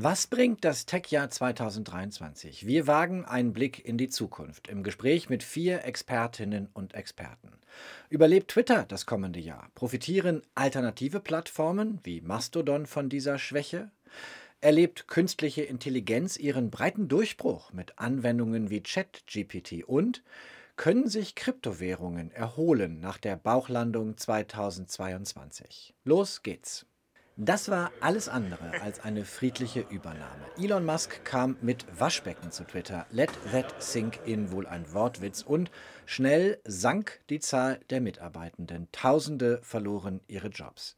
Was bringt das Tech-Jahr 2023? Wir wagen einen Blick in die Zukunft im Gespräch mit vier Expertinnen und Experten. Überlebt Twitter das kommende Jahr? Profitieren alternative Plattformen wie Mastodon von dieser Schwäche? Erlebt künstliche Intelligenz ihren breiten Durchbruch mit Anwendungen wie ChatGPT? Und können sich Kryptowährungen erholen nach der Bauchlandung 2022? Los geht's! Das war alles andere als eine friedliche Übernahme. Elon Musk kam mit Waschbecken zu Twitter. Let that sink in wohl ein Wortwitz und schnell sank die Zahl der Mitarbeitenden. Tausende verloren ihre Jobs.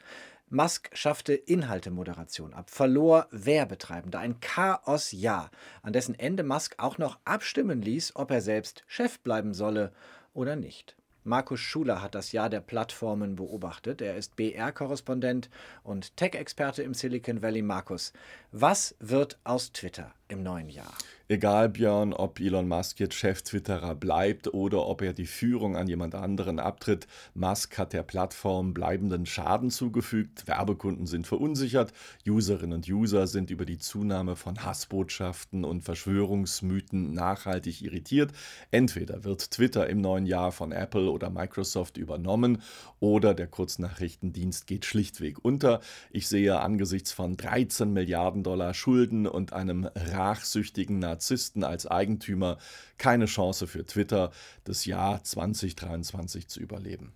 Musk schaffte Inhaltemoderation ab, verlor Werbetreibende, ein Chaos-Jahr, an dessen Ende Musk auch noch abstimmen ließ, ob er selbst Chef bleiben solle oder nicht. Markus Schuler hat das Jahr der Plattformen beobachtet. Er ist BR-Korrespondent und Tech-Experte im Silicon Valley. Markus, was wird aus Twitter im neuen Jahr? Egal, Björn, ob Elon Musk jetzt Chef-Twitterer bleibt oder ob er die Führung an jemand anderen abtritt, Musk hat der Plattform bleibenden Schaden zugefügt, Werbekunden sind verunsichert, Userinnen und User sind über die Zunahme von Hassbotschaften und Verschwörungsmythen nachhaltig irritiert. Entweder wird Twitter im neuen Jahr von Apple oder Microsoft übernommen oder der Kurznachrichtendienst geht schlichtweg unter. Ich sehe angesichts von 13 Milliarden Dollar Schulden und einem rachsüchtigen Narzissten als Eigentümer keine Chance für Twitter, das Jahr 2023 zu überleben.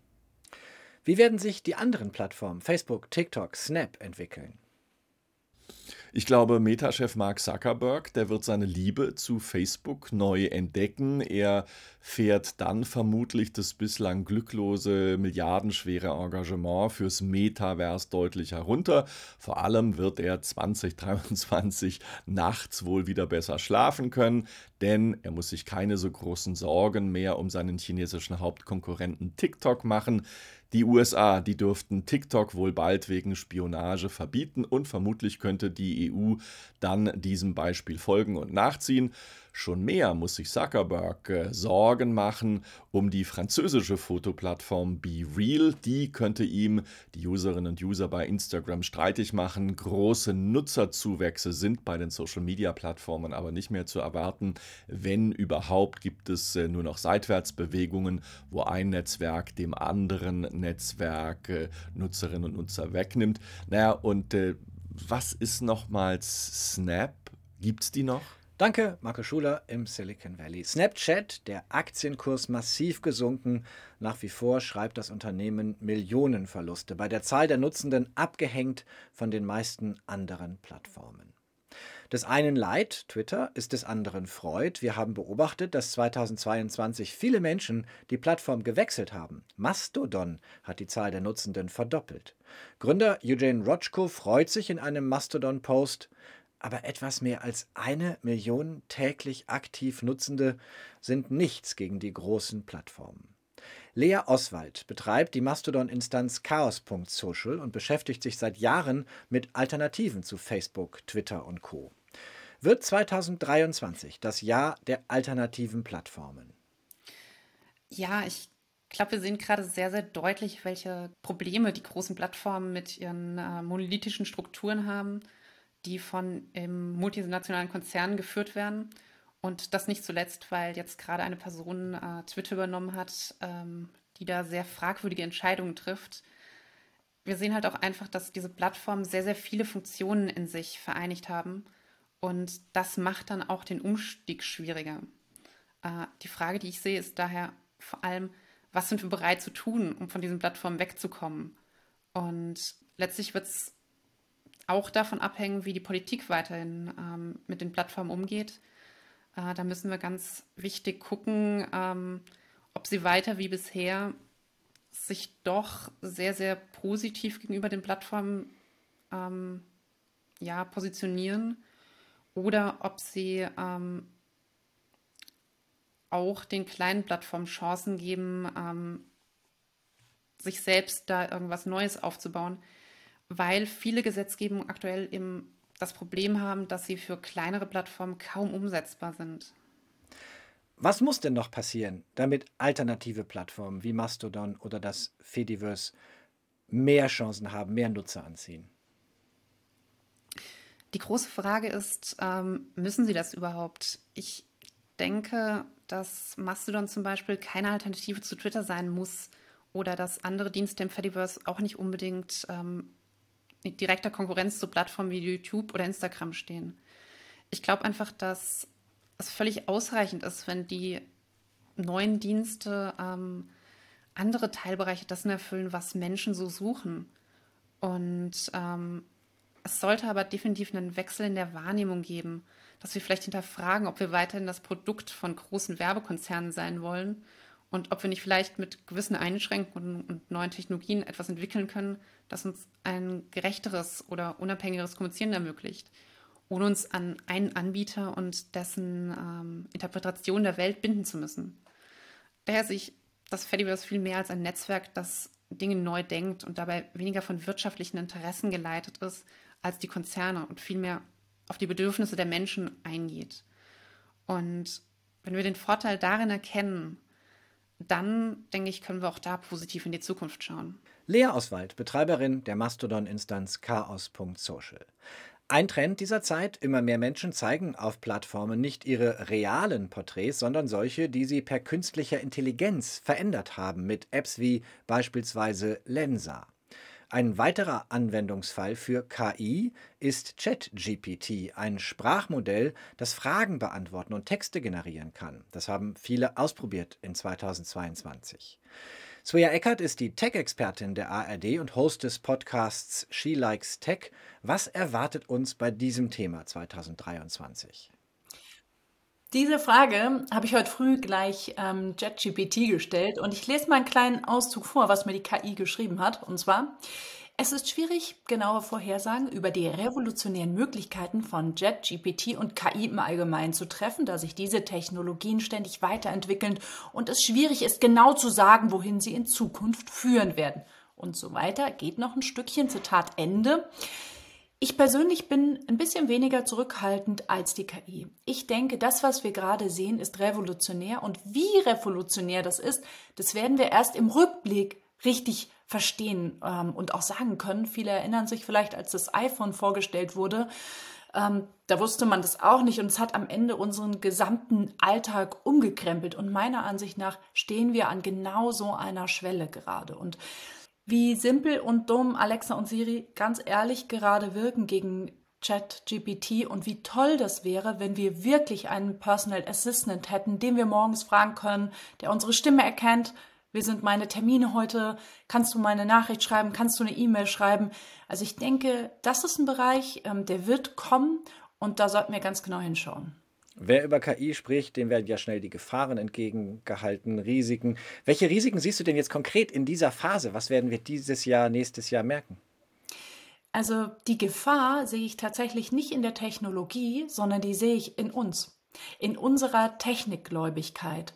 Wie werden sich die anderen Plattformen Facebook, TikTok, Snap entwickeln? Ich glaube, Meta-Chef Mark Zuckerberg, der wird seine Liebe zu Facebook neu entdecken. Er fährt dann vermutlich das bislang glücklose, milliardenschwere Engagement fürs Metaverse deutlich herunter. Vor allem wird er 2023 nachts wohl wieder besser schlafen können, denn er muss sich keine so großen Sorgen mehr um seinen chinesischen Hauptkonkurrenten TikTok machen. Die USA, die dürften TikTok wohl bald wegen Spionage verbieten und vermutlich könnte die EU dann diesem Beispiel folgen und nachziehen. Schon mehr muss sich Zuckerberg äh, Sorgen machen um die französische Fotoplattform BeReal. Die könnte ihm, die Userinnen und User bei Instagram, streitig machen. Große Nutzerzuwächse sind bei den Social-Media-Plattformen aber nicht mehr zu erwarten. Wenn überhaupt, gibt es äh, nur noch Seitwärtsbewegungen, wo ein Netzwerk dem anderen Netzwerk äh, Nutzerinnen und Nutzer wegnimmt. Naja, und was ist nochmals Snap? Gibt es die noch? Danke, Marco Schuler im Silicon Valley. Snapchat, der Aktienkurs massiv gesunken. Nach wie vor schreibt das Unternehmen Millionenverluste, bei der Zahl der Nutzenden abgehängt von den meisten anderen Plattformen. Des einen Leid, Twitter, ist des anderen Freud. Wir haben beobachtet, dass 2022 viele Menschen die Plattform gewechselt haben. Mastodon hat die Zahl der Nutzenden verdoppelt. Gründer Eugene Rochko freut sich in einem Mastodon-Post, aber etwas mehr als eine Million täglich aktiv Nutzende sind nichts gegen die großen Plattformen. Lea Oswald betreibt die Mastodon-Instanz chaos.social und beschäftigt sich seit Jahren mit Alternativen zu Facebook, Twitter und Co. Wird 2023 das Jahr der alternativen Plattformen? Ja, ich glaube, wir sehen gerade sehr, sehr deutlich, welche Probleme die großen Plattformen mit ihren äh, monolithischen Strukturen haben die von ähm, multinationalen Konzernen geführt werden. Und das nicht zuletzt, weil jetzt gerade eine Person äh, Twitter übernommen hat, ähm, die da sehr fragwürdige Entscheidungen trifft. Wir sehen halt auch einfach, dass diese Plattformen sehr, sehr viele Funktionen in sich vereinigt haben. Und das macht dann auch den Umstieg schwieriger. Äh, die Frage, die ich sehe, ist daher vor allem, was sind wir bereit zu tun, um von diesen Plattformen wegzukommen? Und letztlich wird es auch davon abhängen, wie die Politik weiterhin ähm, mit den Plattformen umgeht. Äh, da müssen wir ganz wichtig gucken, ähm, ob sie weiter wie bisher sich doch sehr, sehr positiv gegenüber den Plattformen ähm, ja, positionieren oder ob sie ähm, auch den kleinen Plattformen Chancen geben, ähm, sich selbst da irgendwas Neues aufzubauen weil viele Gesetzgebungen aktuell eben das Problem haben, dass sie für kleinere Plattformen kaum umsetzbar sind. Was muss denn noch passieren, damit alternative Plattformen wie Mastodon oder das Fediverse mehr Chancen haben, mehr Nutzer anziehen? Die große Frage ist, ähm, müssen sie das überhaupt? Ich denke, dass Mastodon zum Beispiel keine Alternative zu Twitter sein muss oder dass andere Dienste im Fediverse auch nicht unbedingt ähm, direkter Konkurrenz zu Plattformen wie YouTube oder Instagram stehen. Ich glaube einfach, dass es völlig ausreichend ist, wenn die neuen Dienste ähm, andere Teilbereiche dessen erfüllen, was Menschen so suchen. Und ähm, es sollte aber definitiv einen Wechsel in der Wahrnehmung geben, dass wir vielleicht hinterfragen, ob wir weiterhin das Produkt von großen Werbekonzernen sein wollen und ob wir nicht vielleicht mit gewissen Einschränkungen und neuen Technologien etwas entwickeln können, das uns ein gerechteres oder unabhängigeres Kommunizieren ermöglicht, ohne uns an einen Anbieter und dessen ähm, Interpretation der Welt binden zu müssen. Daher sehe ich das Fediverse viel mehr als ein Netzwerk, das Dinge neu denkt und dabei weniger von wirtschaftlichen Interessen geleitet ist als die Konzerne und vielmehr auf die Bedürfnisse der Menschen eingeht. Und wenn wir den Vorteil darin erkennen, dann denke ich, können wir auch da positiv in die Zukunft schauen. Lea Oswald, Betreiberin der Mastodon-Instanz chaos.social. Ein Trend dieser Zeit, immer mehr Menschen zeigen auf Plattformen nicht ihre realen Porträts, sondern solche, die sie per künstlicher Intelligenz verändert haben mit Apps wie beispielsweise Lensa. Ein weiterer Anwendungsfall für KI ist ChatGPT, ein Sprachmodell, das Fragen beantworten und Texte generieren kann. Das haben viele ausprobiert in 2022. Svea Eckert ist die Tech-Expertin der ARD und Host des Podcasts She Likes Tech. Was erwartet uns bei diesem Thema 2023? Diese Frage habe ich heute früh gleich ähm, JetGPT gestellt und ich lese mal einen kleinen Auszug vor, was mir die KI geschrieben hat. Und zwar, es ist schwierig, genaue Vorhersagen über die revolutionären Möglichkeiten von JetGPT und KI im Allgemeinen zu treffen, da sich diese Technologien ständig weiterentwickeln und es schwierig ist, genau zu sagen, wohin sie in Zukunft führen werden. Und so weiter. Geht noch ein Stückchen, Zitat Ende. Ich persönlich bin ein bisschen weniger zurückhaltend als die KI. Ich denke, das, was wir gerade sehen, ist revolutionär und wie revolutionär das ist, das werden wir erst im Rückblick richtig verstehen ähm, und auch sagen können. Viele erinnern sich vielleicht, als das iPhone vorgestellt wurde, ähm, da wusste man das auch nicht und es hat am Ende unseren gesamten Alltag umgekrempelt. Und meiner Ansicht nach stehen wir an genau so einer Schwelle gerade. Und wie simpel und dumm Alexa und Siri ganz ehrlich gerade wirken gegen ChatGPT und wie toll das wäre, wenn wir wirklich einen Personal Assistant hätten, den wir morgens fragen können, der unsere Stimme erkennt. Wie sind meine Termine heute? Kannst du meine Nachricht schreiben? Kannst du eine E-Mail schreiben? Also ich denke, das ist ein Bereich, ähm, der wird kommen und da sollten wir ganz genau hinschauen. Wer über KI spricht, dem werden ja schnell die Gefahren entgegengehalten, Risiken. Welche Risiken siehst du denn jetzt konkret in dieser Phase? Was werden wir dieses Jahr, nächstes Jahr merken? Also die Gefahr sehe ich tatsächlich nicht in der Technologie, sondern die sehe ich in uns, in unserer Technikgläubigkeit.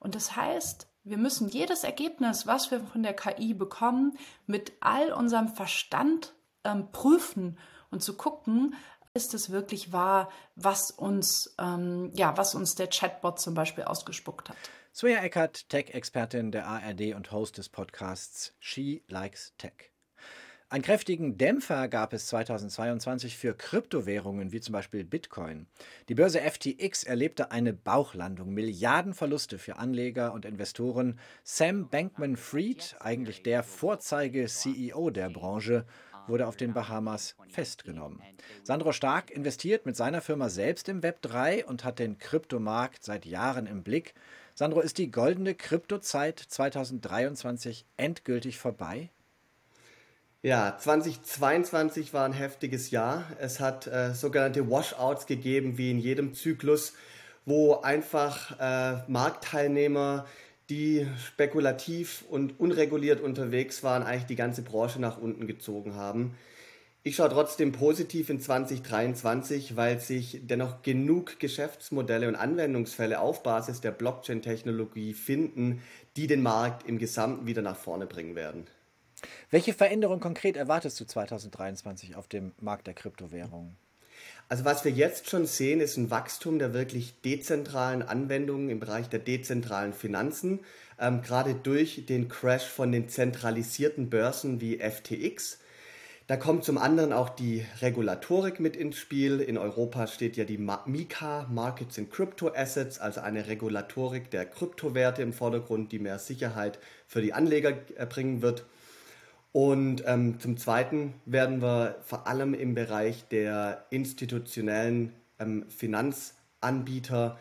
Und das heißt, wir müssen jedes Ergebnis, was wir von der KI bekommen, mit all unserem Verstand ähm, prüfen und zu gucken, ist es wirklich wahr, was uns, ähm, ja, was uns der Chatbot zum Beispiel ausgespuckt hat. Svea Eckert, Tech-Expertin der ARD und Host des Podcasts She Likes Tech. Einen kräftigen Dämpfer gab es 2022 für Kryptowährungen wie zum Beispiel Bitcoin. Die Börse FTX erlebte eine Bauchlandung, Milliardenverluste für Anleger und Investoren. Sam Bankman-Fried, eigentlich der Vorzeige-CEO der Branche, wurde auf den Bahamas festgenommen. Sandro Stark investiert mit seiner Firma selbst im Web 3 und hat den Kryptomarkt seit Jahren im Blick. Sandro, ist die goldene Kryptozeit 2023 endgültig vorbei? Ja, 2022 war ein heftiges Jahr. Es hat äh, sogenannte Washouts gegeben, wie in jedem Zyklus, wo einfach äh, Marktteilnehmer die spekulativ und unreguliert unterwegs waren, eigentlich die ganze Branche nach unten gezogen haben. Ich schaue trotzdem positiv in 2023, weil sich dennoch genug Geschäftsmodelle und Anwendungsfälle auf Basis der Blockchain-Technologie finden, die den Markt im Gesamten wieder nach vorne bringen werden. Welche Veränderung konkret erwartest du 2023 auf dem Markt der Kryptowährungen? Also was wir jetzt schon sehen, ist ein Wachstum der wirklich dezentralen Anwendungen im Bereich der dezentralen Finanzen, ähm, gerade durch den Crash von den zentralisierten Börsen wie FTX. Da kommt zum anderen auch die Regulatorik mit ins Spiel. In Europa steht ja die MiCA, Markets in Crypto Assets, also eine Regulatorik der Kryptowerte im Vordergrund, die mehr Sicherheit für die Anleger bringen wird. Und ähm, zum Zweiten werden wir vor allem im Bereich der institutionellen ähm, Finanzanbieter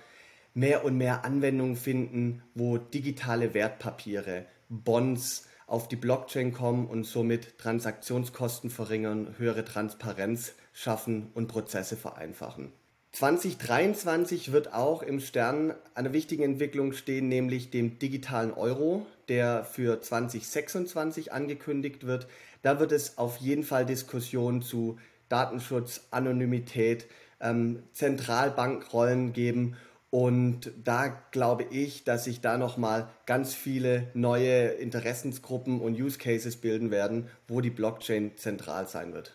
mehr und mehr Anwendungen finden, wo digitale Wertpapiere, Bonds auf die Blockchain kommen und somit Transaktionskosten verringern, höhere Transparenz schaffen und Prozesse vereinfachen. 2023 wird auch im Stern eine wichtige Entwicklung stehen, nämlich dem digitalen Euro, der für 2026 angekündigt wird. Da wird es auf jeden Fall Diskussionen zu Datenschutz, Anonymität, ähm, Zentralbankrollen geben. Und da glaube ich, dass sich da nochmal ganz viele neue Interessensgruppen und Use Cases bilden werden, wo die Blockchain zentral sein wird.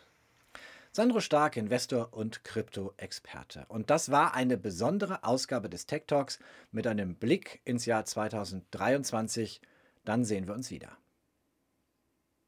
Sandro Stark, Investor und Krypto-Experte. Und das war eine besondere Ausgabe des Tech Talks mit einem Blick ins Jahr 2023. Dann sehen wir uns wieder.